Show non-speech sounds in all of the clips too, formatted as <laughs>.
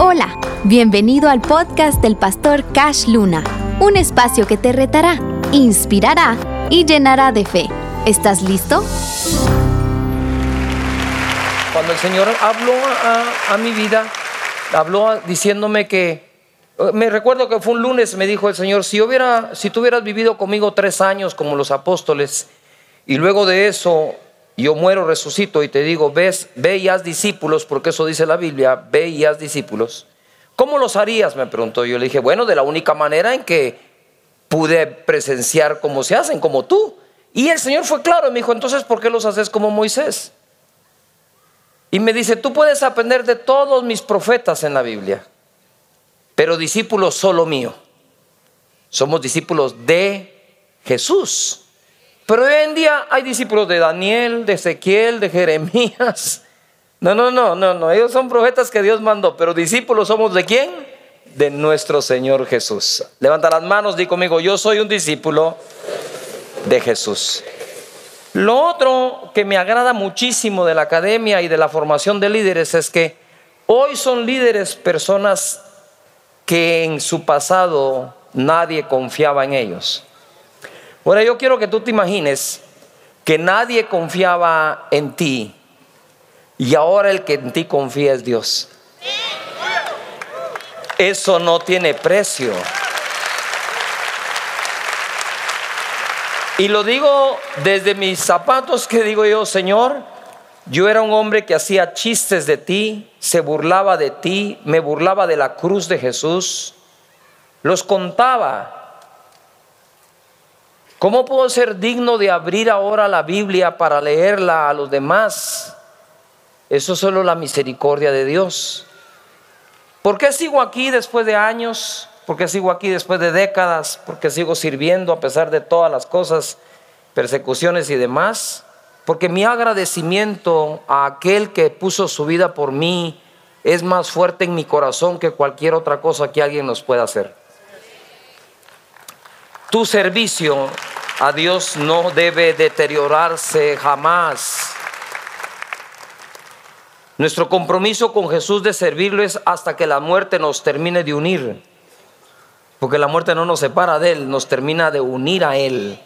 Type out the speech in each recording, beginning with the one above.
Hola, bienvenido al podcast del pastor Cash Luna, un espacio que te retará, inspirará y llenará de fe. ¿Estás listo? Cuando el Señor habló a, mi vida, habló diciéndome que, me recuerdo que fue un lunes, me dijo el Señor, si, hubiera, si tú hubieras vivido conmigo tres años como los apóstoles, y luego de eso yo muero, resucito y te digo, ves, ve y haz discípulos, porque eso dice la Biblia, ve y haz discípulos. ¿Cómo los harías? Me preguntó. Yo le dije, bueno, de la única manera en que pude presenciar cómo se hacen, como tú. Y el Señor fue claro, me dijo, entonces, ¿por qué los haces como Moisés? Y me dice, tú puedes aprender de todos mis profetas en la Biblia, pero discípulos solo mío. Somos discípulos de Jesús. Pero hoy en día hay discípulos de Daniel, de Ezequiel, de Jeremías. No, no, no, no, no. Ellos son profetas que Dios mandó, pero discípulos somos de quién? De nuestro Señor Jesús. Levanta las manos, di conmigo, yo soy un discípulo de Jesús. Lo otro que me agrada muchísimo de la academia y de la formación de líderes es que hoy son líderes personas que en su pasado nadie confiaba en ellos. Ahora yo quiero que tú te imagines que nadie confiaba en ti y ahora el que en ti confía es Dios. Eso no tiene precio. Y lo digo desde mis zapatos que digo yo, Señor, yo era un hombre que hacía chistes de ti, se burlaba de ti, me burlaba de la cruz de Jesús, los contaba ¿Cómo puedo ser digno de abrir ahora la Biblia para leerla a los demás? Eso es solo la misericordia de Dios. ¿Por qué sigo aquí después de años? ¿Por qué sigo aquí después de décadas? ¿Por qué sigo sirviendo a pesar de todas las cosas, persecuciones y demás? Porque mi agradecimiento a aquel que puso su vida por mí es más fuerte en mi corazón que cualquier otra cosa que alguien nos pueda hacer. Tu servicio a Dios no debe deteriorarse jamás. Nuestro compromiso con Jesús de servirlo es hasta que la muerte nos termine de unir. Porque la muerte no nos separa de Él, nos termina de unir a Él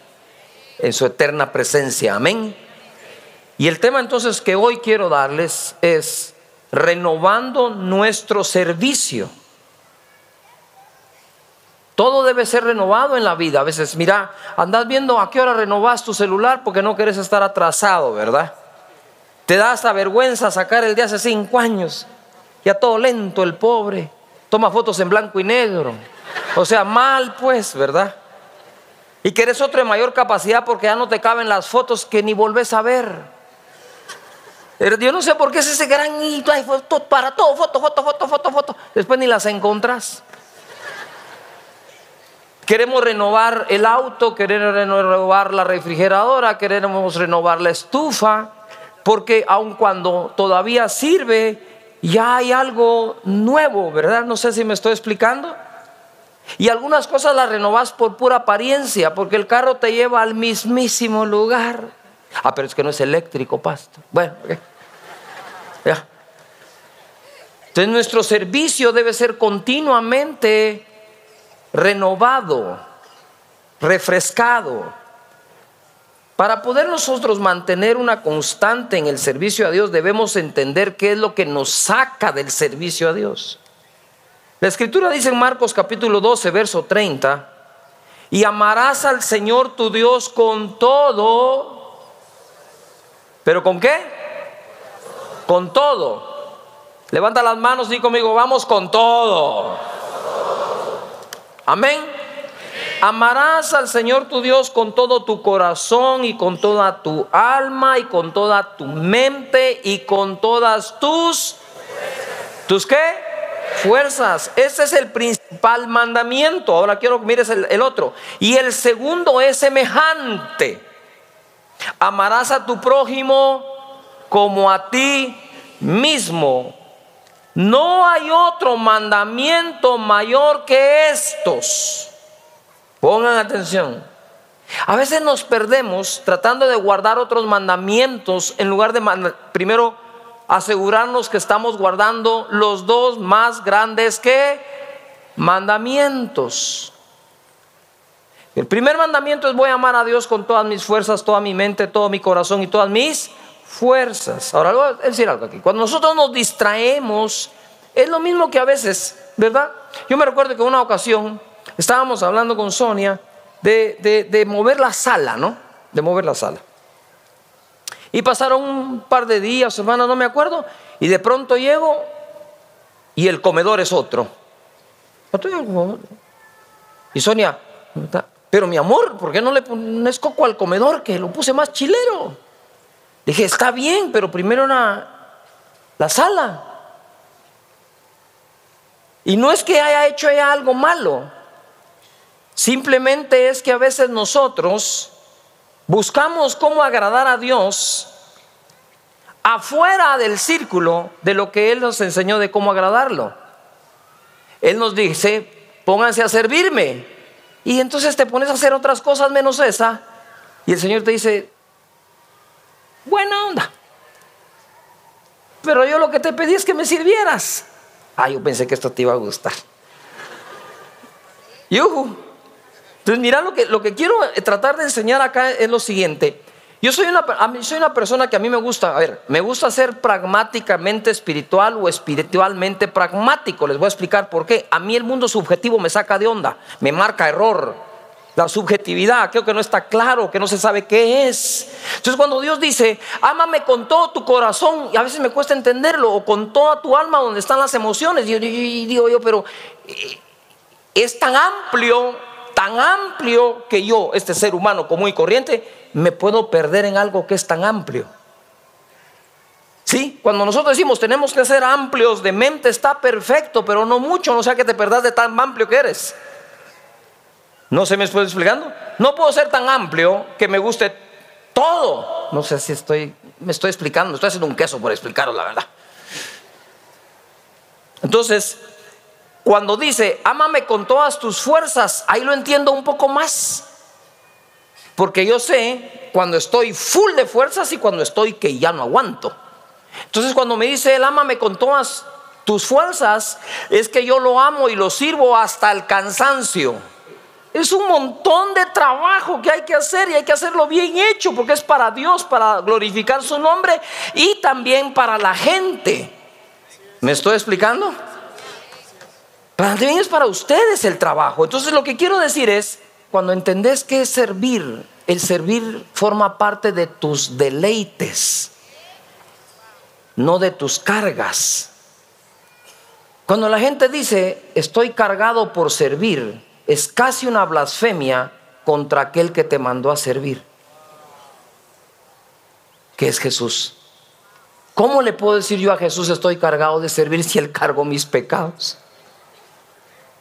en su eterna presencia. Amén. Y el tema entonces que hoy quiero darles es renovando nuestro servicio. Todo debe ser renovado en la vida. A veces, mira, andas viendo a qué hora renovas tu celular porque no quieres estar atrasado, ¿verdad? Te da hasta vergüenza sacar el de hace cinco años. Ya todo lento el pobre. Toma fotos en blanco y negro. O sea, mal pues, ¿verdad? Y que eres otro de mayor capacidad porque ya no te caben las fotos que ni volvés a ver. Yo no sé por qué es ese gran para todo, foto, foto, foto, foto, foto. Después ni las encontrás. Queremos renovar el auto, queremos renovar la refrigeradora, queremos renovar la estufa, porque aun cuando todavía sirve, ya hay algo nuevo, ¿verdad? No sé si me estoy explicando. Y algunas cosas las renovas por pura apariencia, porque el carro te lleva al mismísimo lugar. Ah, pero es que no es eléctrico, pastor. Bueno, ya. Entonces nuestro servicio debe ser continuamente renovado, refrescado. Para poder nosotros mantener una constante en el servicio a Dios debemos entender qué es lo que nos saca del servicio a Dios. La escritura dice en Marcos capítulo 12, verso 30, y amarás al Señor tu Dios con todo, pero ¿con qué? Con todo. Levanta las manos y conmigo, vamos con todo. Amén. Amarás al Señor tu Dios con todo tu corazón y con toda tu alma y con toda tu mente y con todas tus... ¿Tus qué? Fuerzas. Ese es el principal mandamiento. Ahora quiero que mires el, el otro. Y el segundo es semejante. Amarás a tu prójimo como a ti mismo. No hay otro mandamiento mayor que estos. Pongan atención. A veces nos perdemos tratando de guardar otros mandamientos en lugar de primero asegurarnos que estamos guardando los dos más grandes que mandamientos. El primer mandamiento es voy a amar a Dios con todas mis fuerzas, toda mi mente, todo mi corazón y todas mis fuerzas. Ahora voy a decir algo aquí. Cuando nosotros nos distraemos, es lo mismo que a veces, ¿verdad? Yo me recuerdo que una ocasión estábamos hablando con Sonia de, de mover la sala, ¿no? De mover la sala. Y pasaron un par de días, hermano, no me acuerdo. Y de pronto llego y el comedor es otro. Y Sonia, pero mi amor, ¿por qué no le pones coco al comedor? Que lo puse más chilero. Dije, está bien, pero primero una, la sala. Y no es que haya hecho ella algo malo. Simplemente es que a veces nosotros buscamos cómo agradar a Dios afuera del círculo de lo que Él nos enseñó de cómo agradarlo. Él nos dice, pónganse a servirme. Y entonces te pones a hacer otras cosas menos esa. Y el Señor te dice, buena onda. Pero yo lo que te pedí es que me sirvieras. Ah, yo pensé que esto te iba a gustar. Yuhu. Entonces, mira, lo que, lo que quiero tratar de enseñar acá es lo siguiente. Yo soy una, soy una persona que a mí me gusta, a ver, me gusta ser pragmáticamente espiritual o espiritualmente pragmático. Les voy a explicar por qué. A mí el mundo subjetivo me saca de onda, me marca error. La subjetividad, creo que no está claro, que no se sabe qué es. Entonces cuando Dios dice, ámame con todo tu corazón, y a veces me cuesta entenderlo, o con toda tu alma donde están las emociones, y, digo yo, pero eh, es tan amplio tan amplio que yo, este ser humano común y corriente, me puedo perder en algo que es tan amplio. ¿Sí? Cuando nosotros decimos tenemos que ser amplios de mente, está perfecto, pero no mucho, no sea que te perdas de tan amplio que eres. ¿No se me estoy explicando? No puedo ser tan amplio que me guste todo. No sé si estoy, me estoy explicando, estoy haciendo un queso por explicaros la verdad. Entonces, cuando dice, ámame con todas tus fuerzas, ahí lo entiendo un poco más. Porque yo sé cuando estoy full de fuerzas y cuando estoy que ya no aguanto. Entonces cuando me dice él, ámame con todas tus fuerzas, es que yo lo amo y lo sirvo hasta el cansancio. Es un montón de trabajo que hay que hacer y hay que hacerlo bien hecho porque es para Dios, para glorificar su nombre y también para la gente. ¿Me estoy explicando? también es para ustedes el trabajo. Entonces lo que quiero decir es, cuando entendés que es servir, el servir forma parte de tus deleites, no de tus cargas. Cuando la gente dice, estoy cargado por servir, es casi una blasfemia contra aquel que te mandó a servir, que es Jesús. ¿Cómo le puedo decir yo a Jesús estoy cargado de servir si Él cargó mis pecados?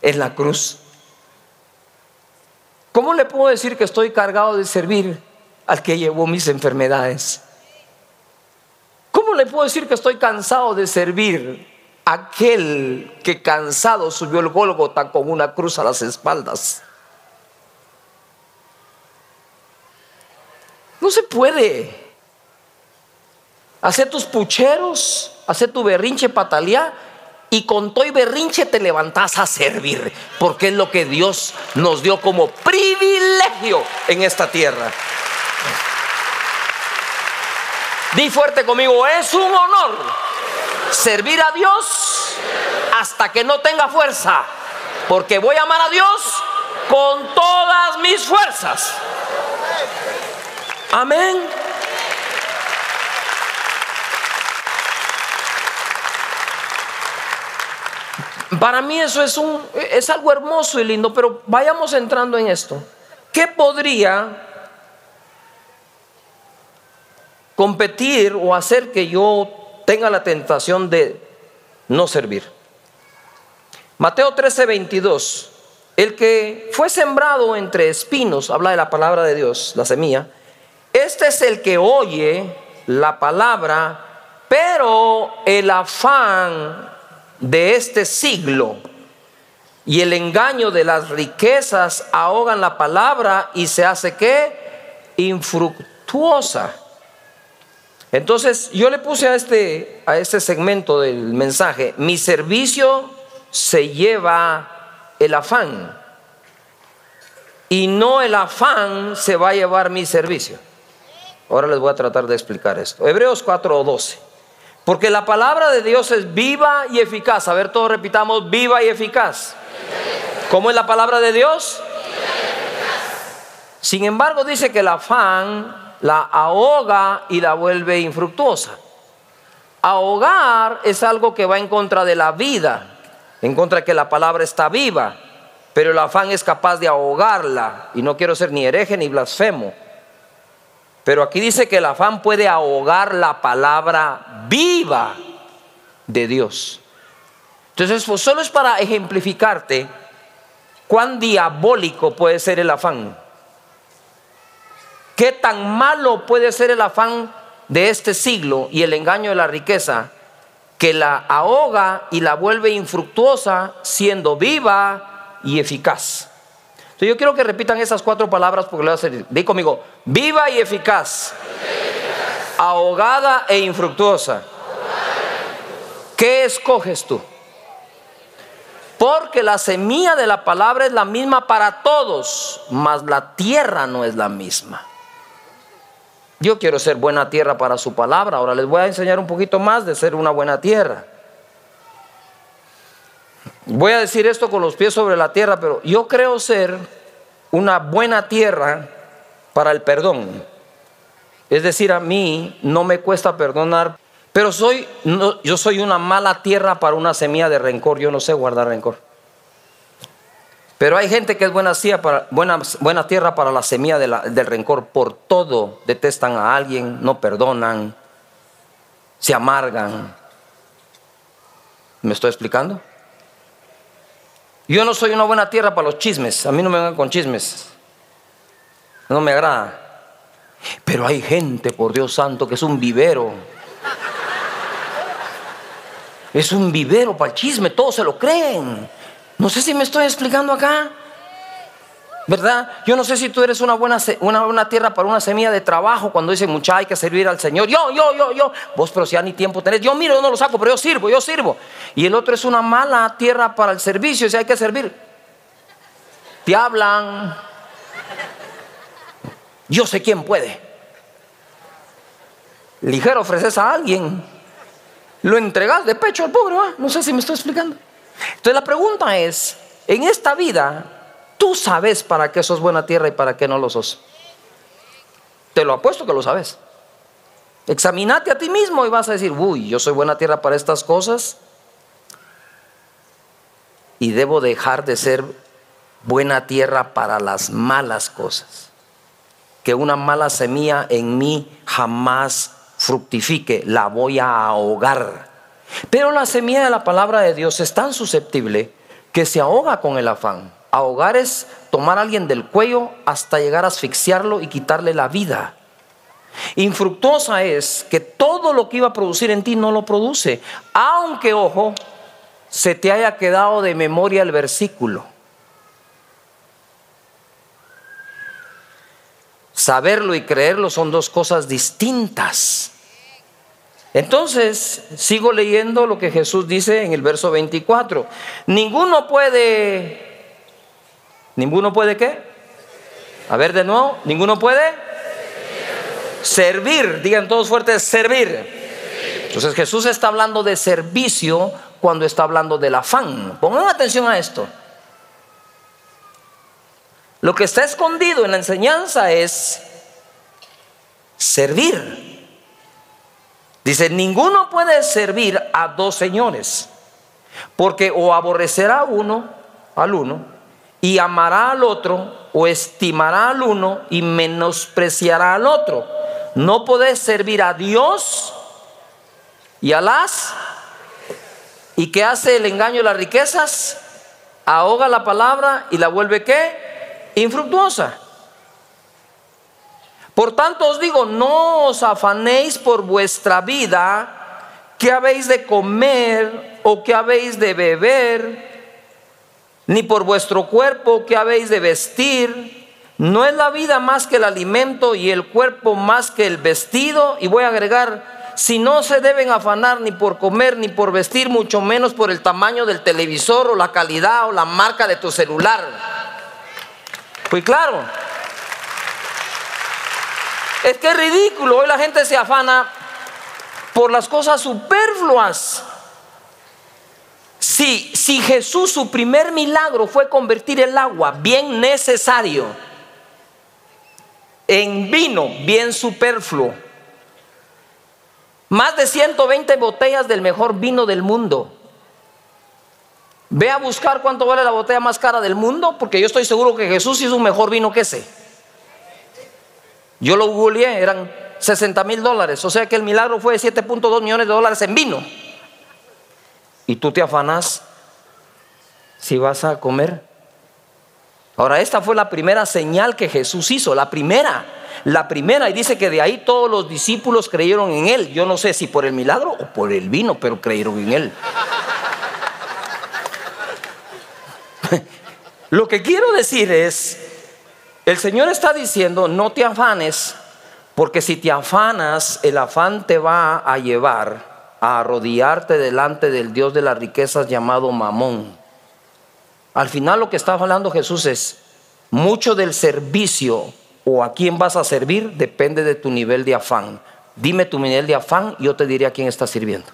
en la cruz. ¿Cómo le puedo decir que estoy cargado de servir al que llevó mis enfermedades? ¿Cómo le puedo decir que estoy cansado de servir aquel que cansado subió el Gólgota con una cruz a las espaldas? No se puede. Hacer tus pucheros, hacer tu berrinche patalía y con todo y berrinche te levantas a servir, porque es lo que Dios nos dio como privilegio en esta tierra. Di fuerte conmigo, es un honor servir a Dios hasta que no tenga fuerza, porque voy a amar a Dios con todas mis fuerzas. Amén. Para mí eso es, un, es algo hermoso y lindo, pero vayamos entrando en esto. ¿Qué podría competir o hacer que yo tenga la tentación de no servir? Mateo 13, 22. El que fue sembrado entre espinos, habla de la palabra de Dios, la semilla. Este es el que oye la palabra, pero el afán de este siglo y el engaño de las riquezas ahogan la palabra y se hace que infructuosa. Entonces yo le puse a este, a este segmento del mensaje, mi servicio se lleva el afán y no el afán se va a llevar mi servicio. Ahora les voy a tratar de explicar esto. Hebreos 4 o 12. Porque la palabra de Dios es viva y eficaz. A ver, todos repitamos, viva y eficaz. ¿Cómo es la palabra de Dios? Sin embargo, dice que el afán la ahoga y la vuelve infructuosa. Ahogar es algo que va en contra de la vida, en contra de que la palabra está viva, pero el afán es capaz de ahogarla. Y no quiero ser ni hereje ni blasfemo. Pero aquí dice que el afán puede ahogar la palabra viva de Dios. Entonces, pues, solo es para ejemplificarte cuán diabólico puede ser el afán. ¿Qué tan malo puede ser el afán de este siglo y el engaño de la riqueza que la ahoga y la vuelve infructuosa siendo viva y eficaz? Entonces yo quiero que repitan esas cuatro palabras porque le voy a hacer. Di conmigo, viva y eficaz, ahogada e infructuosa. ¿Qué escoges tú? Porque la semilla de la palabra es la misma para todos, mas la tierra no es la misma. Yo quiero ser buena tierra para su palabra. Ahora les voy a enseñar un poquito más de ser una buena tierra. Voy a decir esto con los pies sobre la tierra, pero yo creo ser una buena tierra para el perdón. Es decir, a mí no me cuesta perdonar, pero soy, yo soy una mala tierra para una semilla de rencor. Yo no sé guardar rencor. Pero hay gente que es buena, tierra para la semilla del rencor. Por todo detestan a alguien, no perdonan, se amargan. ¿Me estoy explicando? Yo no soy una buena tierra para los chismes. A mí no me vengan con chismes. No me agrada. Pero hay gente, por Dios santo, que es un vivero. Es un vivero para el chisme, todos se lo creen. No sé si me estoy explicando acá. ¿Verdad? Yo no sé si tú eres una buena, una, tierra para una semilla de trabajo cuando dicen mucha hay que servir al Señor. Yo, yo, yo, yo. Vos, pero si ya ni tiempo tenés. Yo miro, yo no lo saco, pero yo sirvo, yo sirvo. Y el otro es una mala tierra para el servicio, si hay que servir. Te hablan. Yo sé quién puede. Ligero ofreces a alguien. Lo entregas de pecho al pobre, No sé si me estoy explicando. Entonces la pregunta es, en esta vida, tú sabes para qué sos buena tierra y para qué no lo sos. Te lo apuesto que lo sabes. Examínate a ti mismo y vas a decir, uy, yo soy buena tierra para estas cosas y debo dejar de ser buena tierra para las malas cosas. Que una mala semilla en mí jamás fructifique, la voy a ahogar. Pero la semilla de la palabra de Dios es tan susceptible que se ahoga con el afán. Ahogar es tomar a alguien del cuello hasta llegar a asfixiarlo y quitarle la vida. Infructuosa es que todo lo que iba a producir en ti no lo produce, aunque, ojo, se te haya quedado de memoria el versículo. Saberlo y creerlo son dos cosas distintas. Entonces, sigo leyendo lo que Jesús dice en el verso 24. Ninguno puede, ninguno puede qué? A ver de nuevo, ninguno puede servir, digan todos fuertes, servir. Entonces Jesús está hablando de servicio cuando está hablando del afán. Pongan atención a esto. Lo que está escondido en la enseñanza es servir. Dice, ninguno puede servir a dos señores, porque o aborrecerá uno al uno y amará al otro, o estimará al uno y menospreciará al otro. No podés servir a Dios y a las y que hace el engaño de las riquezas, ahoga la palabra y la vuelve qué? Infructuosa. Por tanto os digo, no os afanéis por vuestra vida, que habéis de comer o que habéis de beber, ni por vuestro cuerpo que habéis de vestir. no es la vida más que el alimento y el cuerpo más que el vestido. Y voy a agregar, si no se deben afanar ni por comer ni por vestir, mucho menos por el tamaño del televisor o la calidad o la marca de tu celular. Pues claro. Es que es ridículo, hoy la gente se afana por las cosas superfluas. Si, si Jesús, su primer milagro fue convertir el agua, bien necesario, en vino, bien superfluo, más de 120 botellas del mejor vino del mundo. Ve a buscar cuánto vale la botella más cara del mundo, porque yo estoy seguro que Jesús hizo un mejor vino que ese. Yo lo googleé, eran 60 mil dólares, o sea que el milagro fue de 7.2 millones de dólares en vino. Y tú te afanas si vas a comer. Ahora, esta fue la primera señal que Jesús hizo, la primera, la primera, y dice que de ahí todos los discípulos creyeron en él. Yo no sé si por el milagro o por el vino, pero creyeron en él. <laughs> Lo que quiero decir es, el Señor está diciendo, no te afanes, porque si te afanas, el afán te va a llevar a arrodillarte delante del Dios de las riquezas llamado Mamón. Al final lo que está hablando Jesús es, mucho del servicio o a quién vas a servir depende de tu nivel de afán. Dime tu nivel de afán y yo te diré a quién estás sirviendo.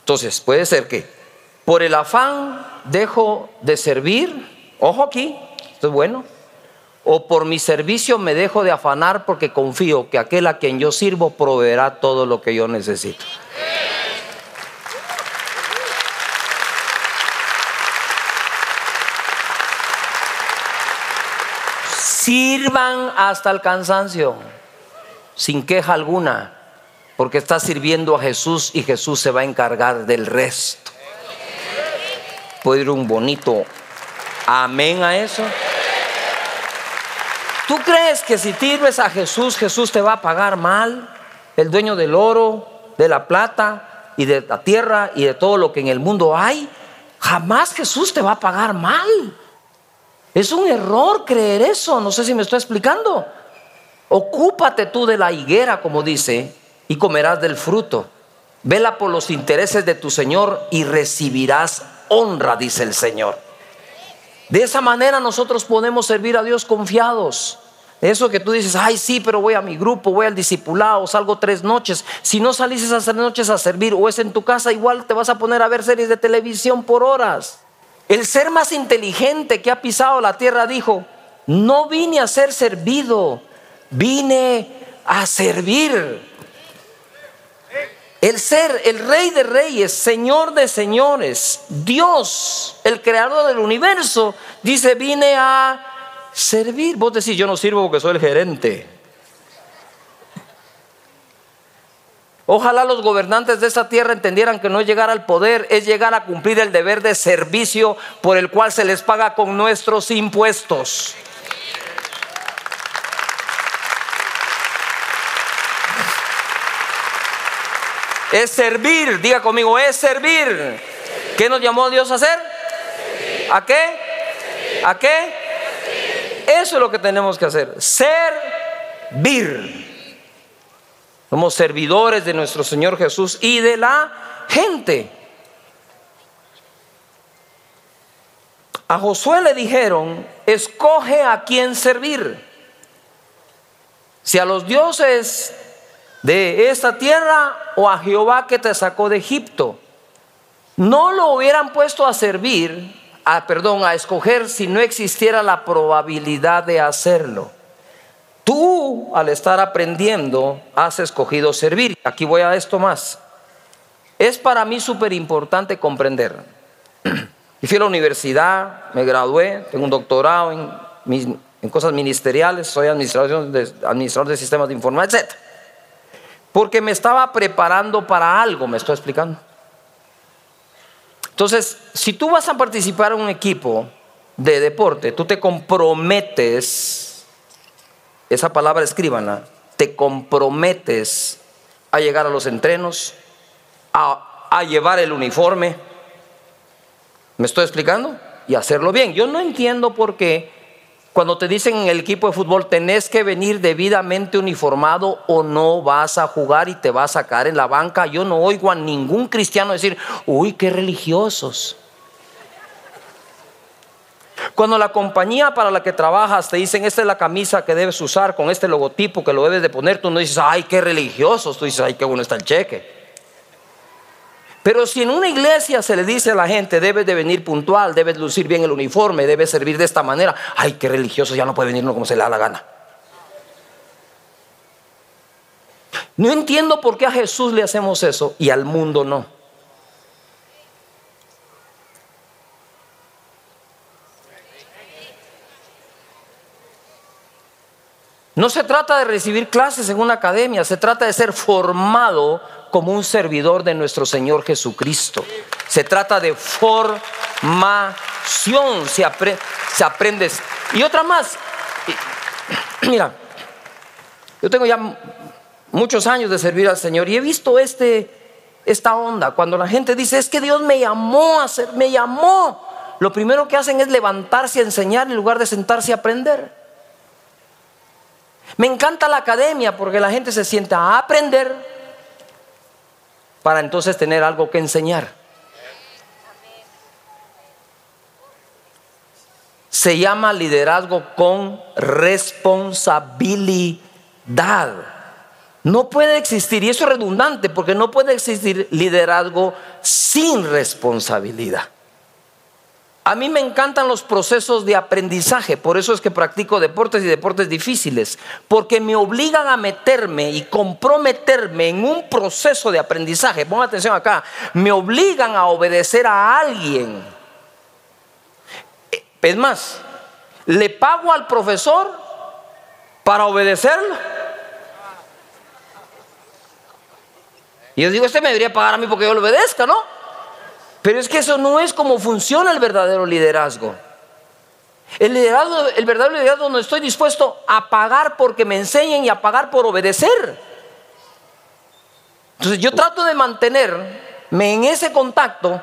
Entonces, puede ser que por el afán dejo de servir, ojo aquí, esto es bueno, o por mi servicio me dejo de afanar porque confío que aquel a quien yo sirvo proveerá todo lo que yo necesito. Sirvan hasta el cansancio, sin queja alguna, porque está sirviendo a Jesús y Jesús se va a encargar del resto puede ir un bonito amén a eso. ¿Tú crees que si sirves a Jesús, Jesús te va a pagar mal? El dueño del oro, de la plata y de la tierra y de todo lo que en el mundo hay. Jamás Jesús te va a pagar mal. Es un error creer eso. No sé si me estoy explicando. Ocúpate tú de la higuera, como dice, y comerás del fruto. Vela por los intereses de tu Señor y recibirás honra, dice el Señor. De esa manera nosotros podemos servir a Dios confiados. Eso que tú dices, ay sí, pero voy a mi grupo, voy al discipulado, salgo tres noches. Si no salís esas tres noches a servir o es en tu casa, igual te vas a poner a ver series de televisión por horas. El ser más inteligente que ha pisado la tierra dijo, no vine a ser servido, vine a servir. El ser, el rey de reyes, señor de señores, Dios, el creador del universo, dice, vine a servir. Vos decís, yo no sirvo porque soy el gerente. Ojalá los gobernantes de esta tierra entendieran que no es llegar al poder, es llegar a cumplir el deber de servicio por el cual se les paga con nuestros impuestos. Es servir, diga conmigo, es servir. ¿Qué nos llamó Dios a hacer? ¿A qué? ¿A qué? Eso es lo que tenemos que hacer. Servir. Somos servidores de nuestro Señor Jesús y de la gente. A Josué le dijeron, escoge a quién servir. Si a los dioses de esta tierra o a Jehová que te sacó de Egipto. No lo hubieran puesto a servir, a, perdón, a escoger si no existiera la probabilidad de hacerlo. Tú, al estar aprendiendo, has escogido servir. Aquí voy a esto más. Es para mí súper importante comprender. <clears throat> Fui a la universidad, me gradué, tengo un doctorado en, cosas ministeriales, soy administrador de, administrador de sistemas de información, etc. Porque me estaba preparando para algo, me estoy explicando. Entonces, si tú vas a participar en un equipo de deporte, tú te comprometes, esa palabra escríbanla, te comprometes a llegar a los entrenos, a, a llevar el uniforme. ¿Me estoy explicando? y hacerlo bien. Yo no entiendo por qué cuando te dicen en el equipo de fútbol tenés que venir debidamente uniformado o no vas a jugar y te vas a sacar en la banca. Yo no oigo a ningún cristiano decir, uy, qué religiosos. Cuando la compañía para la que trabajas te dicen, esta es la camisa que debes usar con este logotipo que lo debes de poner, tú no dices, ay, qué religiosos, tú dices, ay, qué bueno está el cheque. Pero si en una iglesia se le dice a la gente, debes de venir puntual, debes lucir bien el uniforme, debes servir de esta manera, ay, qué religioso, ya no puede venir como se le da la gana. No entiendo por qué a Jesús le hacemos eso y al mundo no. No se trata de recibir clases en una academia, se trata de ser formado como un servidor de nuestro Señor Jesucristo. Se trata de formación, se, aprende. Y otra más, <clears throat> mira, yo tengo ya muchos años de servir al Señor y he visto este, esta onda. Cuando la gente dice, es que Dios me llamó a ser, me llamó. Lo primero que hacen es levantarse a enseñar en lugar de sentarse a aprender. Me encanta la academia porque la gente se sienta a aprender para entonces tener algo que enseñar. Se llama liderazgo con responsabilidad. No puede existir, y eso es redundante, porque no puede existir liderazgo sin responsabilidad. A mí me encantan los procesos de aprendizaje, por eso es que practico deportes y deportes difíciles, porque me obligan a meterme y comprometerme en un proceso de aprendizaje. Ponga atención acá, me obligan a obedecer a alguien. Es más, le pago al profesor para obedecerlo. Y yo digo, este me debería pagar a mí porque yo lo obedezca, ¿no? Pero es que eso no es como funciona el verdadero liderazgo. El, liderazgo, verdadero liderazgo donde estoy dispuesto a pagar porque me enseñen y a pagar por obedecer. Entonces yo trato de mantenerme en ese contacto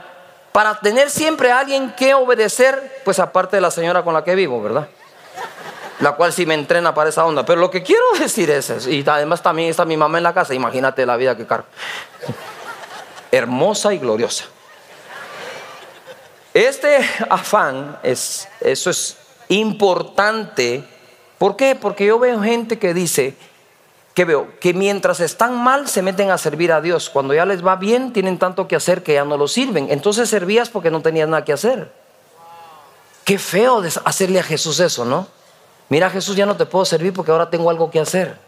para tener siempre a alguien que obedecer, pues aparte de la señora con la que vivo, ¿verdad? La cual sí me entrena para esa onda. Pero lo que quiero <laughs> decir es. Y además también está mi mamá en la casa. Imagínate la vida que cargo. Hermosa y gloriosa. Este afán, es, eso es importante. ¿Por qué? Porque yo veo gente que dice, que veo, que mientras están mal se meten a servir a Dios. Cuando ya les va bien, tienen tanto que hacer que ya no lo sirven. Entonces servías porque no tenías nada que hacer. Qué feo hacerle a Jesús eso, ¿no? Mira, Jesús, ya no te puedo servir porque ahora tengo algo que hacer.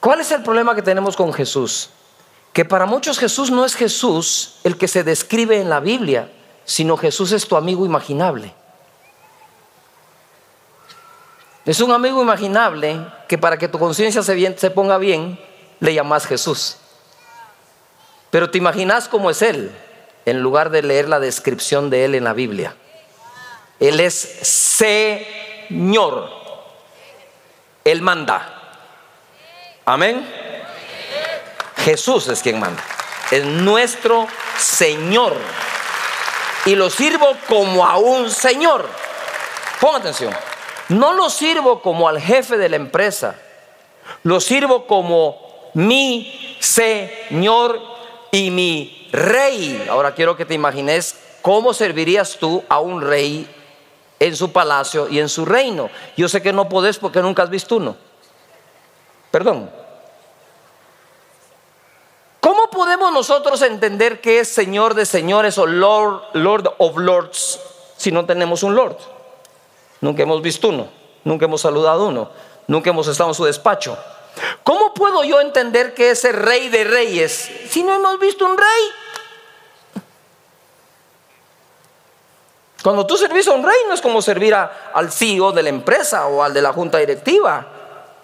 ¿Cuál es el problema que tenemos con Jesús? Que para muchos Jesús no es Jesús el que se describe en la Biblia, sino Jesús es tu amigo imaginable. Es un amigo imaginable que para que tu conciencia se, ponga bien, le llamas Jesús. Pero te imaginas cómo es Él, en lugar de leer la descripción de Él en la Biblia. Él es Señor. Él manda. Amén. Jesús es quien manda. Es nuestro Señor. Y lo sirvo como a un Señor. Ponga atención. No lo sirvo como al jefe de la empresa. Lo sirvo como mi Señor y mi Rey. Ahora quiero que te imagines cómo servirías tú a un rey en su palacio y en su reino. Yo sé que no podés porque nunca has visto uno. Perdón. ¿Cómo podemos nosotros entender que es Señor de señores o Lord, Lord of Lords si no tenemos un Lord? Nunca hemos visto uno, nunca hemos saludado uno, nunca hemos estado en su despacho. ¿Cómo puedo yo entender que es rey de reyes si no hemos visto un rey? Cuando tú servís a un rey no es como servir al CEO de la empresa o al de la junta directiva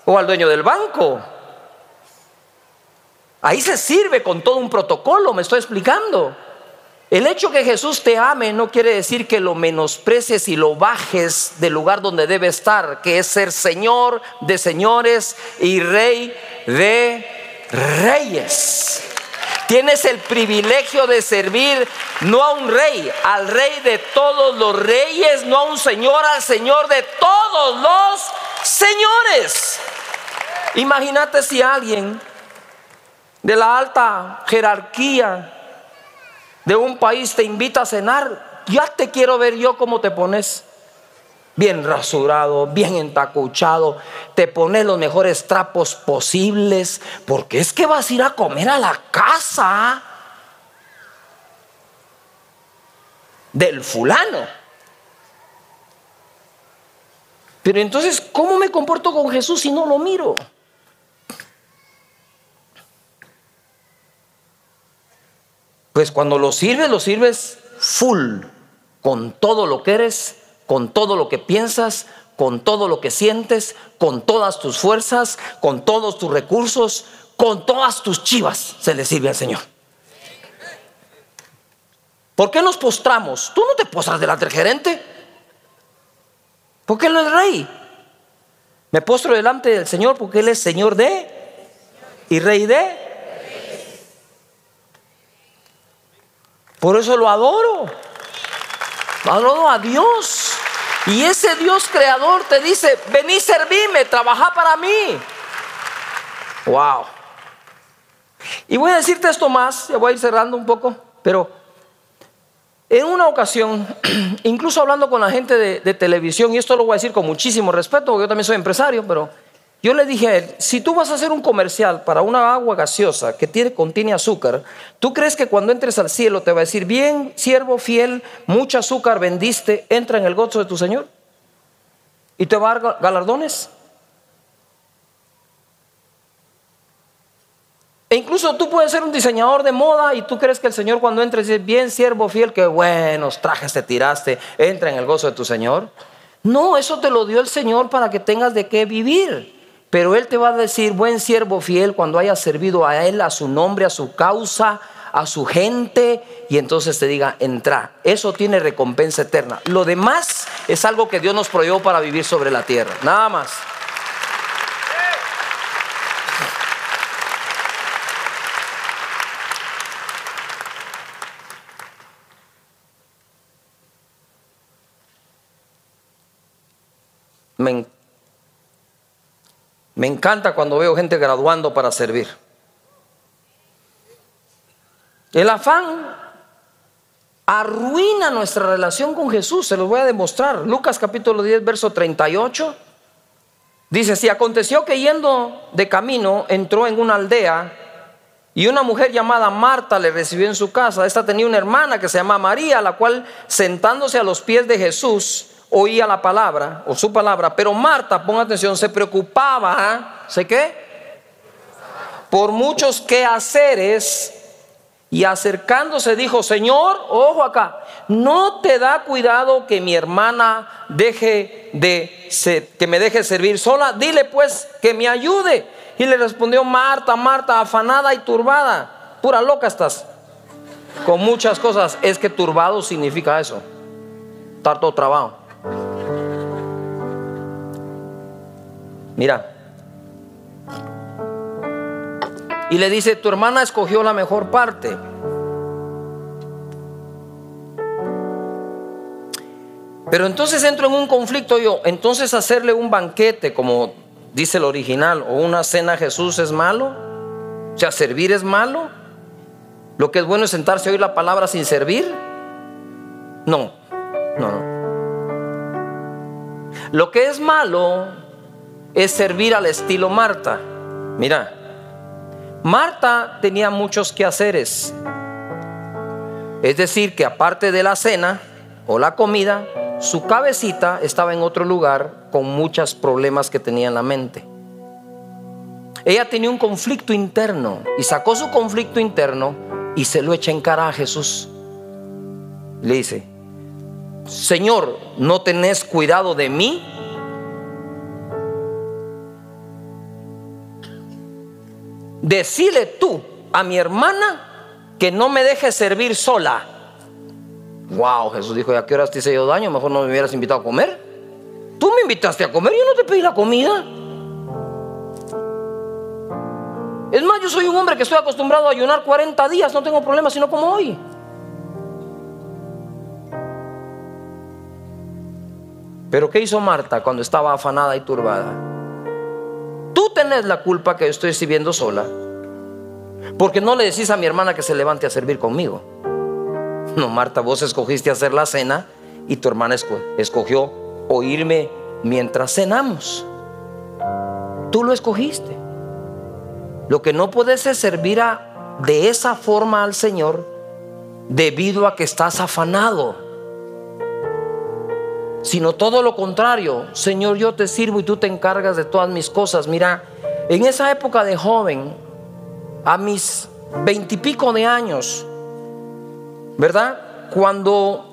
o al dueño del banco. Ahí se sirve con todo un protocolo, me estoy explicando. El hecho que Jesús te ame no quiere decir que lo menosprecies y lo bajes del lugar donde debe estar, que es ser Señor de señores y Rey de reyes. Tienes el privilegio de servir no a un rey, al rey de todos los reyes, no a un señor, al señor de todos los señores. Imagínate si alguien de la alta jerarquía de un país te invita a cenar, ya te quiero ver yo cómo te pones bien rasurado, bien entacuchado, te pones los mejores trapos posibles, porque es que vas a ir a comer a la casa del fulano. Pero entonces, ¿cómo me comporto con Jesús si no lo miro? Pues cuando lo sirves, lo sirves full, con todo lo que eres con todo lo que piensas, con todo lo que sientes, con todas tus fuerzas, con todos tus recursos, con todas tus chivas, se le sirve al Señor. ¿Por qué nos postramos? Tú no te postras delante del gerente. Porque Él es rey. Me postro delante del Señor porque Él es Señor de y Rey de. Por eso lo adoro. Adoro a Dios. Y ese Dios creador te dice, vení, servirme, trabaja para mí. Wow. Y voy a decirte esto más, ya voy a ir cerrando un poco, pero en una ocasión, <clears throat> incluso hablando con la gente de, televisión, y esto lo voy a decir con muchísimo respeto, porque yo también soy empresario, pero yo le dije a él, si tú vas a hacer un comercial para una agua gaseosa que tiene, contiene azúcar, ¿tú crees que cuando entres al cielo te va a decir, bien, siervo fiel, mucho azúcar vendiste, entra en el gozo de tu Señor? ¿Y te va a dar galardones? E incluso tú puedes ser un diseñador de moda y tú crees que el Señor cuando entres dice, bien, siervo fiel, que buenos trajes te tiraste, entra en el gozo de tu Señor. No, eso te lo dio el Señor para que tengas de qué vivir. Pero Él te va a decir, buen siervo fiel, cuando hayas servido a Él, a su nombre, a su causa, a su gente, y entonces te diga, entra. Eso tiene recompensa eterna. Lo demás es algo que Dios nos prohibió para vivir sobre la tierra. Nada más. Me me encanta cuando veo gente graduando para servir. El afán arruina nuestra relación con Jesús, se los voy a demostrar. Lucas capítulo 10, verso 38. Dice, si aconteció que yendo de camino entró en una aldea y una mujer llamada Marta le recibió en su casa. Esta tenía una hermana que se llama María, la cual sentándose a los pies de Jesús, oía la palabra o su palabra, pero Marta, ponga atención, se preocupaba, ¿ah? ¿sé qué? Por muchos quehaceres y acercándose dijo, Señor, ojo acá, no te da cuidado que mi hermana deje de que me deje servir sola, dile pues que me ayude. Y le respondió Marta, Marta, afanada y turbada, pura loca estás. Con muchas cosas, es que turbado significa eso, estar todo trabajo. Mira. Y le dice, tu hermana escogió la mejor parte. Pero entonces entro en un conflicto yo. Entonces hacerle un banquete, como dice el original, o una cena a Jesús es malo. O sea, servir es malo. Lo que es bueno es sentarse a oír la palabra sin servir. No, no, no. Lo que es malo es servir al estilo Marta. Mira, Marta tenía muchos quehaceres. Es decir, que aparte de la cena o la comida, su cabecita estaba en otro lugar con muchos problemas que tenía en la mente. Ella tenía un conflicto interno y sacó su conflicto interno y se lo echa en cara a Jesús. Le dice, Señor, ¿no tenés cuidado de mí? Decile tú a mi hermana que no me deje servir sola. Wow, Jesús dijo, ¿y a qué horas te hice yo daño? Mejor no me hubieras invitado a comer. Tú me invitaste a comer, yo no te pedí la comida. Es más, yo soy un hombre que estoy acostumbrado a ayunar 40 días, no tengo problema, sino como hoy. Pero ¿qué hizo Marta cuando estaba afanada y turbada? Tú tenés la culpa que yo estoy sirviendo sola. Porque no le decís a mi hermana que se levante a servir conmigo. No, Marta, vos escogiste hacer la cena y tu hermana escogió oírme mientras cenamos. Tú lo escogiste. Lo que no puedes es servir de esa forma al Señor debido a que estás afanado sino todo lo contrario. Señor, yo te sirvo y tú te encargas de todas mis cosas. Mira, en esa época de joven, a mis veintipico de años, ¿verdad? Cuando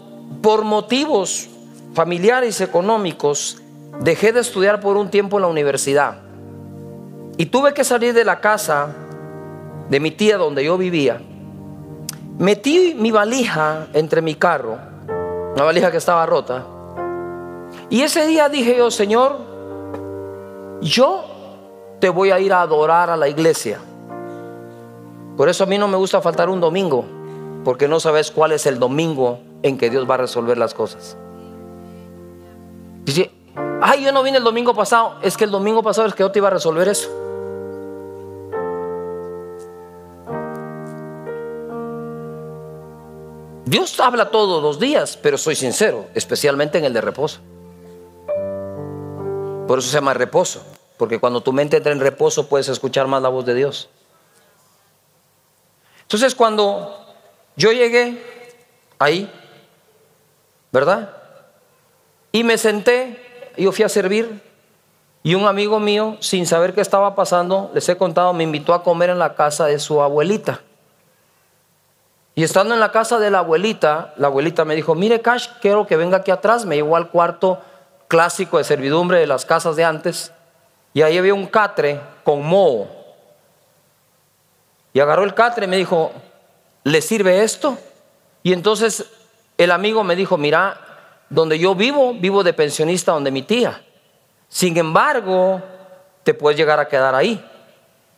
por motivos familiares económicos dejé de estudiar por un tiempo en la universidad y tuve que salir de la casa de mi tía donde yo vivía, metí mi valija entre mi carro, una valija que estaba rota, y ese día dije yo, Señor, yo te voy a ir a adorar a la iglesia. Por eso a mí no me gusta faltar un domingo, porque no sabes cuál es el domingo en que Dios va a resolver las cosas. Dice, ay, yo no vine el domingo pasado, es que el domingo pasado es que yo te iba a resolver eso. Dios habla todos los días, pero soy sincero, especialmente en el de reposo. Por eso se llama reposo, porque cuando tu mente entra en reposo puedes escuchar más la voz de Dios. Entonces cuando yo llegué ahí, ¿verdad? Y me senté, yo fui a servir y un amigo mío, sin saber qué estaba pasando, les he contado, me invitó a comer en la casa de su abuelita. Y estando en la casa de la abuelita, la abuelita me dijo, mire Cash, quiero que venga aquí atrás, me llevó al cuarto clásico de servidumbre de las casas de antes, y ahí había un catre con moho. Y agarró el catre y me dijo, ¿le sirve esto? Y entonces el amigo me dijo, mira, donde yo vivo, vivo de pensionista donde mi tía. Sin embargo, te puedes llegar a quedar ahí.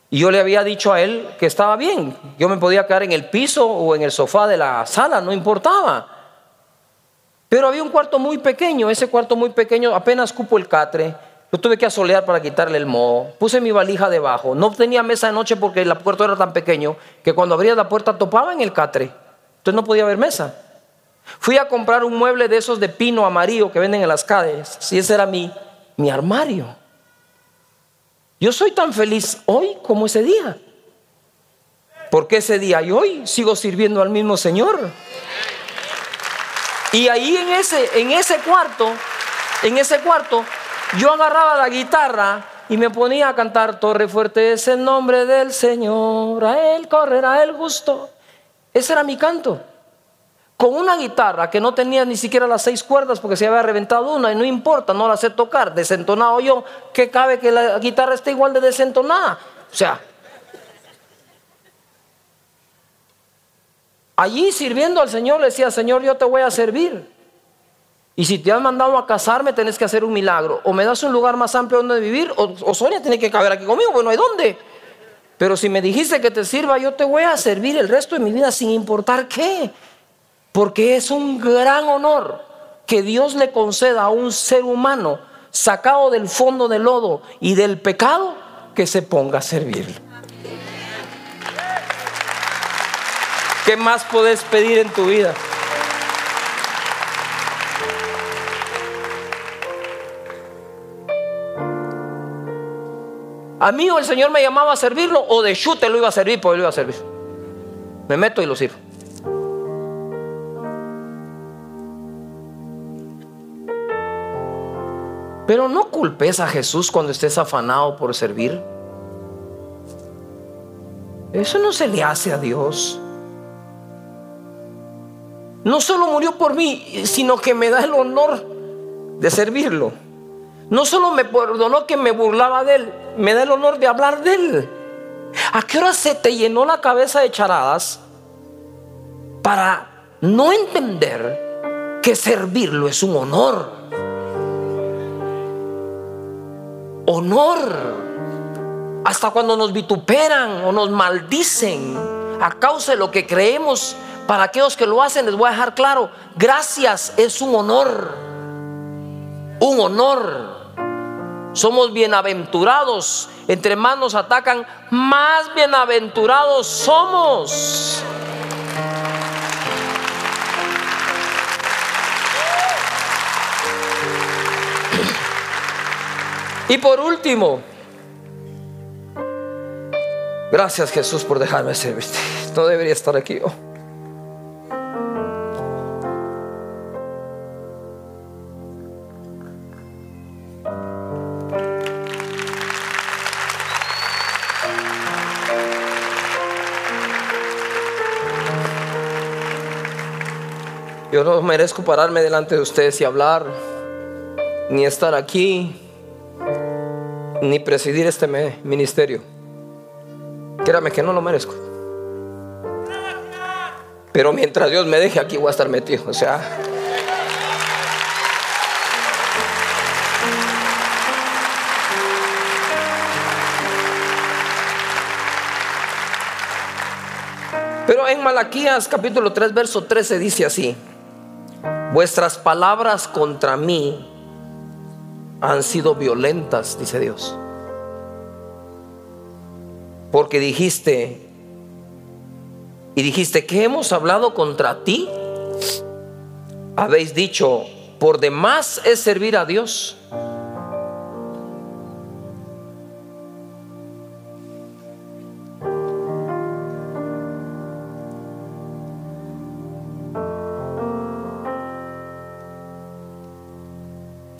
Y yo le había dicho a él que estaba bien. Yo me podía quedar en el piso o en el sofá de la sala, no importaba. Pero había un cuarto muy pequeño, ese cuarto muy pequeño apenas cupo el catre, lo tuve que asolear para quitarle el moho, puse mi valija debajo, no tenía mesa de noche porque el puerto era tan pequeño que cuando abría la puerta topaba en el catre, entonces no podía haber mesa. Fui a comprar un mueble de esos de pino amarillo que venden en las calles, y ese era mi, mi armario. Yo soy tan feliz hoy como ese día, porque ese día y hoy sigo sirviendo al mismo Señor. Y ahí en ese, en ese cuarto, en ese cuarto, yo agarraba la guitarra y me ponía a cantar Torre Fuerte es el nombre del Señor, a Él correrá el gusto. Ese era mi canto. Con una guitarra que no tenía ni siquiera las seis cuerdas porque se había reventado una y no importa, no la sé tocar, desentonado yo, ¿qué cabe que la guitarra esté igual de desentonada? O sea, Allí sirviendo al Señor le decía, Señor, yo te voy a servir. Y si te han mandado a casarme, tenés que hacer un milagro. O me das un lugar más amplio donde vivir, o, Sonia tiene que caber aquí conmigo, bueno, ¿hay dónde? Pero si me dijiste que te sirva, yo te voy a servir el resto de mi vida sin importar qué. Porque es un gran honor que Dios le conceda a un ser humano sacado del fondo del lodo y del pecado que se ponga a servir. ¿Qué más puedes pedir en tu vida? A mí o el Señor me llamaba a servirlo o de chute lo iba a servir, pues lo iba a servir. Me meto y lo sirvo. Pero no culpes a Jesús cuando estés afanado por servir. Eso no se le hace a Dios no solo murió por mí, sino que me da el honor de servirlo. No solo me perdonó que me burlaba de él, me da el honor de hablar de él. ¿A qué hora se te llenó la cabeza de charadas para no entender que servirlo es un honor. Honor. Hasta cuando nos vituperan o nos maldicen a causa de lo que creemos, para aquellos que lo hacen les voy a dejar claro, gracias es un honor. Un honor. Somos bienaventurados. Entre más nos atacan, más bienaventurados somos. Y por último, gracias Jesús por dejarme ser. No debería estar aquí yo. Yo no merezco pararme delante de ustedes y hablar, ni estar aquí, ni presidir este ministerio. Créame que no lo merezco. Pero mientras Dios me deje aquí voy a estar metido. O sea, Pero en Malaquías capítulo 3, verso 13 dice así, vuestras palabras contra mí han sido violentas, dice Dios. Porque dijiste, y dijiste, ¿qué hemos hablado contra ti? Habéis dicho, por demás es servir a Dios.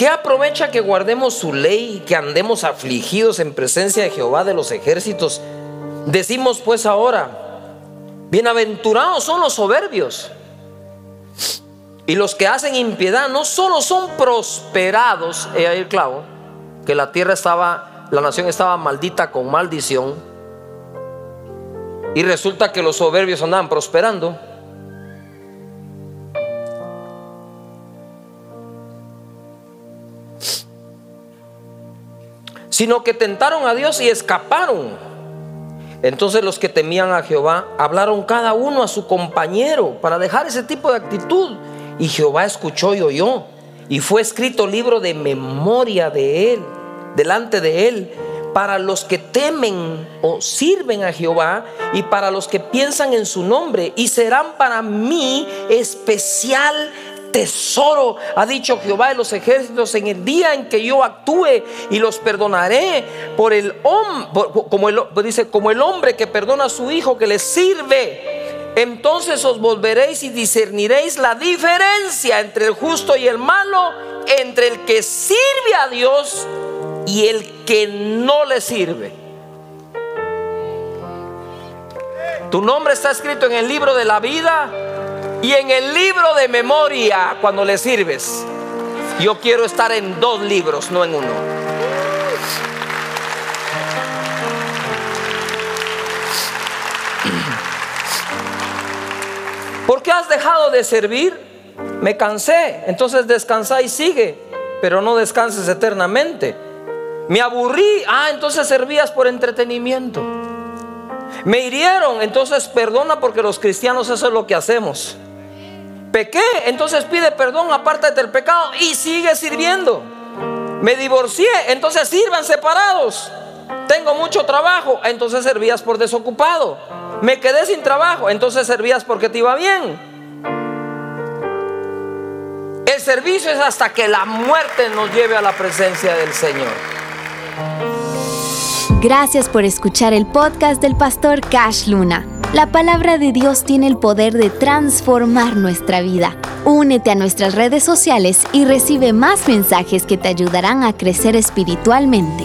¿Qué aprovecha que guardemos su ley y que andemos afligidos en presencia de Jehová de los ejércitos? Decimos pues ahora, bienaventurados son los soberbios. Y los que hacen impiedad no solo son prosperados, he ahí el clavo, que la tierra estaba, la nación estaba maldita con maldición. Y resulta que los soberbios andaban prosperando. Sino que tentaron a Dios y escaparon. Entonces los que temían a Jehová hablaron cada uno a su compañero para dejar ese tipo de actitud. Y Jehová escuchó y oyó. Y fue escrito libro de memoria de él, delante de él, para los que temen o sirven a Jehová y para los que piensan en su nombre. Y serán para mí especial tesoro, ha dicho Jehová de los ejércitos, en el día en que yo actúe y los perdonaré por el hombre, dice, como el hombre que perdona a su hijo que le sirve. Entonces os volveréis y discerniréis la diferencia entre el justo y el malo, entre el que sirve a Dios y el que no le sirve. Tu nombre está escrito en el libro de la vida y en el libro de memoria, cuando le sirves, yo quiero estar en dos libros, no en uno. <clears throat> ¿Por qué has dejado de servir? Me cansé. Entonces descansa y sigue, pero no descanses eternamente. Me aburrí. Ah, entonces servías por entretenimiento. Me hirieron, entonces perdona porque los cristianos eso es lo que hacemos pequé, entonces pide perdón, apártate del pecado y sigue sirviendo. Me divorcié, entonces sirvan separados. Tengo mucho trabajo, entonces servías por desocupado. Me quedé sin trabajo, entonces servías porque te iba bien. El servicio es hasta que la muerte nos lleve a la presencia del Señor. Gracias por escuchar el podcast del pastor Cash Luna. La palabra de Dios tiene el poder de transformar nuestra vida. Únete a nuestras redes sociales y recibe más mensajes que te ayudarán a crecer espiritualmente.